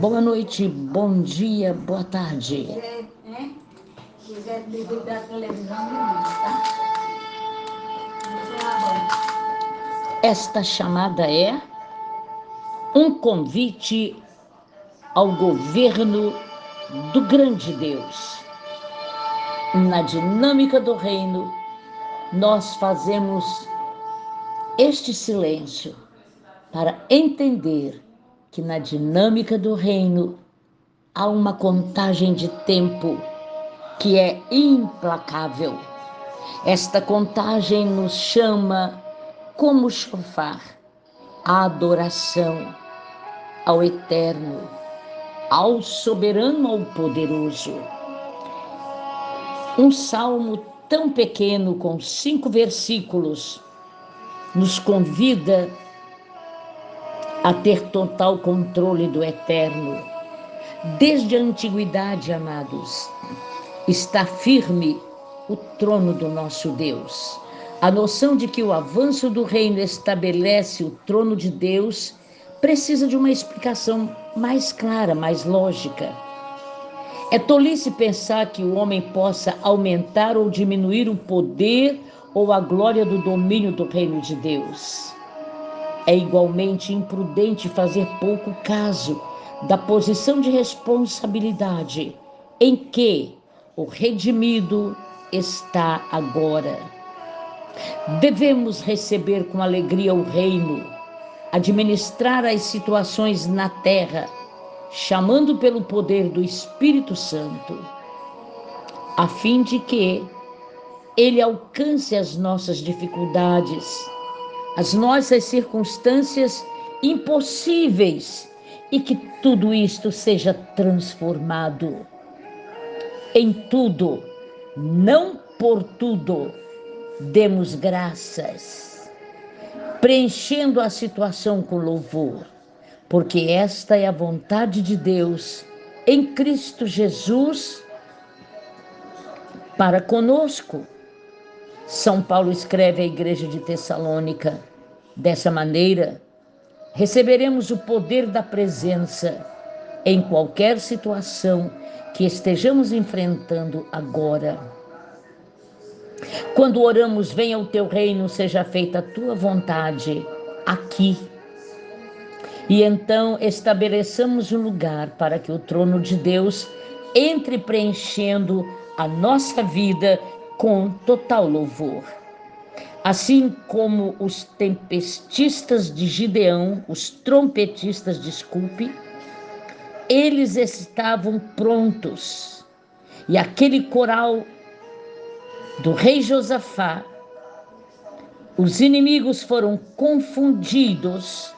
Boa noite, bom dia, boa tarde. Televisão, tá? Esta chamada é um convite ao governo do grande Deus. Na dinâmica do reino, nós fazemos este silêncio para entender que na dinâmica do reino há uma contagem de tempo que é implacável. Esta contagem nos chama como chofar a adoração ao eterno, ao soberano, ao poderoso. Um salmo tão pequeno, com cinco versículos, nos convida a ter total controle do eterno. Desde a antiguidade, amados, está firme o trono do nosso Deus. A noção de que o avanço do reino estabelece o trono de Deus precisa de uma explicação mais clara, mais lógica. É tolice pensar que o homem possa aumentar ou diminuir o poder ou a glória do domínio do reino de Deus. É igualmente imprudente fazer pouco caso da posição de responsabilidade em que o redimido está agora. Devemos receber com alegria o reino, administrar as situações na terra, chamando pelo poder do Espírito Santo, a fim de que ele alcance as nossas dificuldades, as nossas circunstâncias impossíveis e que tudo isto seja transformado em tudo, não por tudo, demos graças, preenchendo a situação com louvor, porque esta é a vontade de Deus em Cristo Jesus para conosco. São Paulo escreve à igreja de Tessalônica dessa maneira: receberemos o poder da presença em qualquer situação que estejamos enfrentando agora. Quando oramos, venha o teu reino, seja feita a tua vontade aqui. E então estabeleçamos um lugar para que o trono de Deus entre preenchendo a nossa vida com total louvor. Assim como os tempestistas de Gideão, os trompetistas, desculpe, eles estavam prontos. E aquele coral do rei Josafá, os inimigos foram confundidos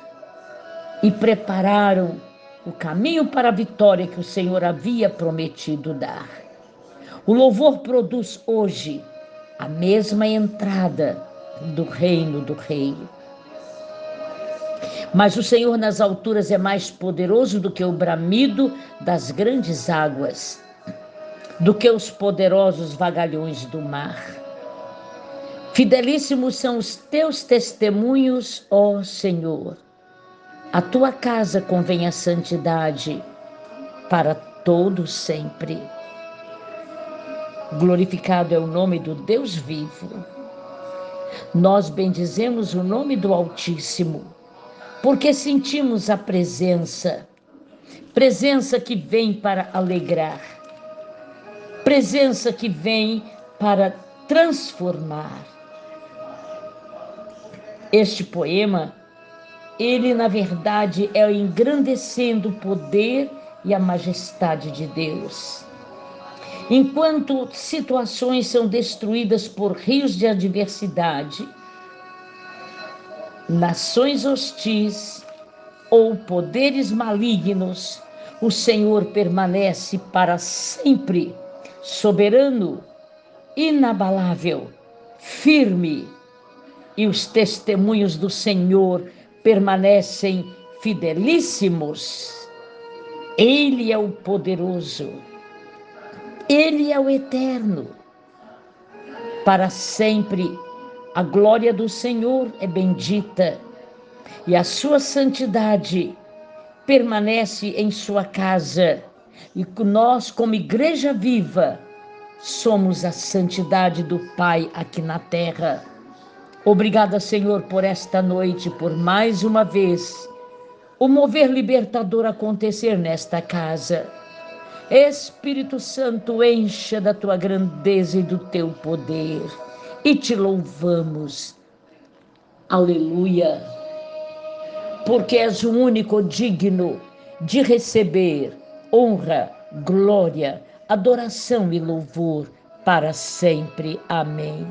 e prepararam o caminho para a vitória que o Senhor havia prometido dar. O louvor produz hoje a mesma entrada do reino do rei. Mas o Senhor nas alturas é mais poderoso do que o bramido das grandes águas, do que os poderosos vagalhões do mar. Fidelíssimos são os teus testemunhos, ó Senhor. A tua casa convém a santidade para todo sempre. Glorificado é o nome do Deus vivo. Nós bendizemos o nome do Altíssimo porque sentimos a presença, presença que vem para alegrar, presença que vem para transformar. Este poema, ele na verdade é engrandecendo o poder e a majestade de Deus. Enquanto situações são destruídas por rios de adversidade, nações hostis ou poderes malignos, o Senhor permanece para sempre soberano, inabalável, firme, e os testemunhos do Senhor permanecem fidelíssimos. Ele é o poderoso, ele é o eterno, para sempre a glória do Senhor é bendita e a sua santidade permanece em sua casa e nós, como igreja viva, somos a santidade do Pai aqui na terra. Obrigada, Senhor, por esta noite, por mais uma vez o mover libertador acontecer nesta casa. Espírito Santo, encha da tua grandeza e do teu poder e te louvamos. Aleluia. Porque és o único digno de receber honra, glória, adoração e louvor para sempre. Amém.